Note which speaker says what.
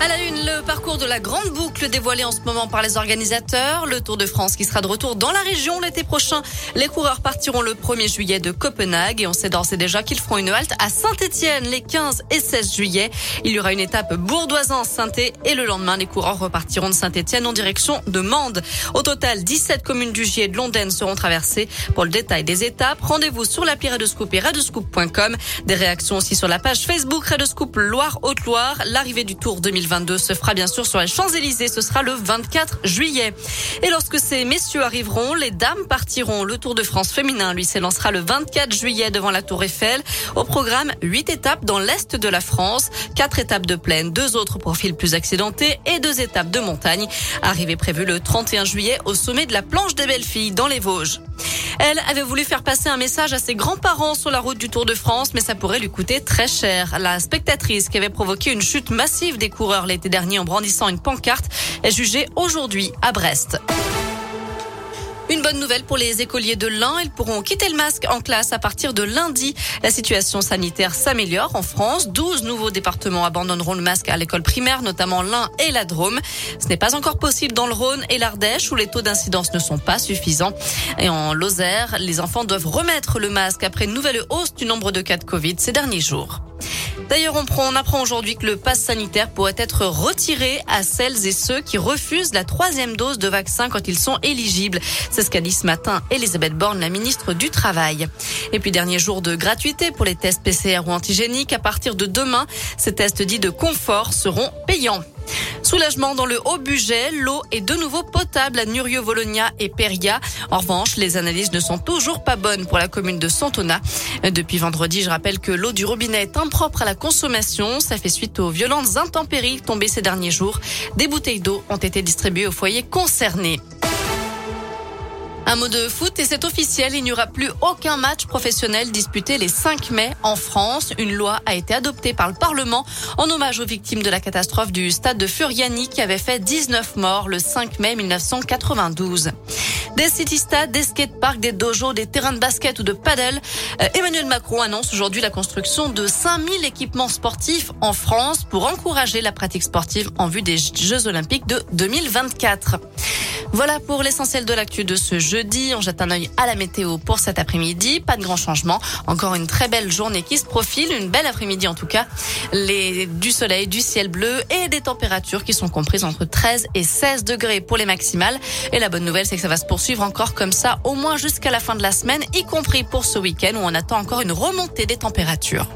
Speaker 1: À la une, le parcours de la grande boucle dévoilé en ce moment par les organisateurs. Le Tour de France qui sera de retour dans la région l'été prochain. Les coureurs partiront le 1er juillet de Copenhague et on sait d'ores et déjà qu'ils feront une halte à Saint-Etienne les 15 et 16 juillet. Il y aura une étape bourdoisan-saint et le lendemain, les coureurs repartiront de Saint-Etienne en direction de Mende. Au total, 17 communes du Gier et de Londaine seront traversées. Pour le détail des étapes, rendez-vous sur l'appli Redescoop et redescoop.com. Des réactions aussi sur la page Facebook Redescoop Loire-Haute-Loire. L'arrivée du Tour 2020 se fera bien sûr sur les Champs-Élysées. Ce sera le 24 juillet. Et lorsque ces messieurs arriveront, les dames partiront. Le Tour de France féminin, lui, s'élancera le 24 juillet devant la Tour Eiffel. Au programme, huit étapes dans l'est de la France, quatre étapes de plaine, deux autres profils plus accidentés et deux étapes de montagne. Arrivée prévue le 31 juillet au sommet de la planche des belles filles dans les Vosges. Elle avait voulu faire passer un message à ses grands-parents sur la route du Tour de France, mais ça pourrait lui coûter très cher. La spectatrice qui avait provoqué une chute massive des coureurs l'été dernier en brandissant une pancarte est jugée aujourd'hui à Brest. Une bonne nouvelle pour les écoliers de l'Ain. Ils pourront quitter le masque en classe à partir de lundi. La situation sanitaire s'améliore en France. 12 nouveaux départements abandonneront le masque à l'école primaire, notamment l'Ain et la Drôme. Ce n'est pas encore possible dans le Rhône et l'Ardèche où les taux d'incidence ne sont pas suffisants. Et en Lozère, les enfants doivent remettre le masque après une nouvelle hausse du nombre de cas de Covid ces derniers jours. D'ailleurs, on, apprend aujourd'hui que le pass sanitaire pourrait être retiré à celles et ceux qui refusent la troisième dose de vaccin quand ils sont éligibles. C'est ce qu'a dit ce matin Elisabeth Borne, la ministre du Travail. Et puis, dernier jour de gratuité pour les tests PCR ou antigéniques. À partir de demain, ces tests dits de confort seront payants. Soulagement dans le haut budget, l'eau est de nouveau potable à Nurio, Vologna et Peria. En revanche, les analyses ne sont toujours pas bonnes pour la commune de Santona. Depuis vendredi, je rappelle que l'eau du robinet est impropre à la consommation. Ça fait suite aux violentes intempéries tombées ces derniers jours. Des bouteilles d'eau ont été distribuées aux foyers concernés. Un mot de foot et c'est officiel, il n'y aura plus aucun match professionnel disputé les 5 mai en France. Une loi a été adoptée par le Parlement en hommage aux victimes de la catastrophe du stade de Furiani qui avait fait 19 morts le 5 mai 1992. Des city-stades, des skateparks, des dojos, des terrains de basket ou de paddle. Euh, Emmanuel Macron annonce aujourd'hui la construction de 5000 équipements sportifs en France pour encourager la pratique sportive en vue des Jeux Olympiques de 2024. Voilà pour l'essentiel de l'actu de ce jeudi. On jette un œil à la météo pour cet après-midi. Pas de grand changement. Encore une très belle journée qui se profile. Une belle après-midi en tout cas. Du soleil, du ciel bleu et des températures qui sont comprises entre 13 et 16 degrés pour les maximales. Et la bonne nouvelle, c'est que ça va se poursuivre encore comme ça au moins jusqu'à la fin de la semaine, y compris pour ce week-end où on attend encore une remontée des températures.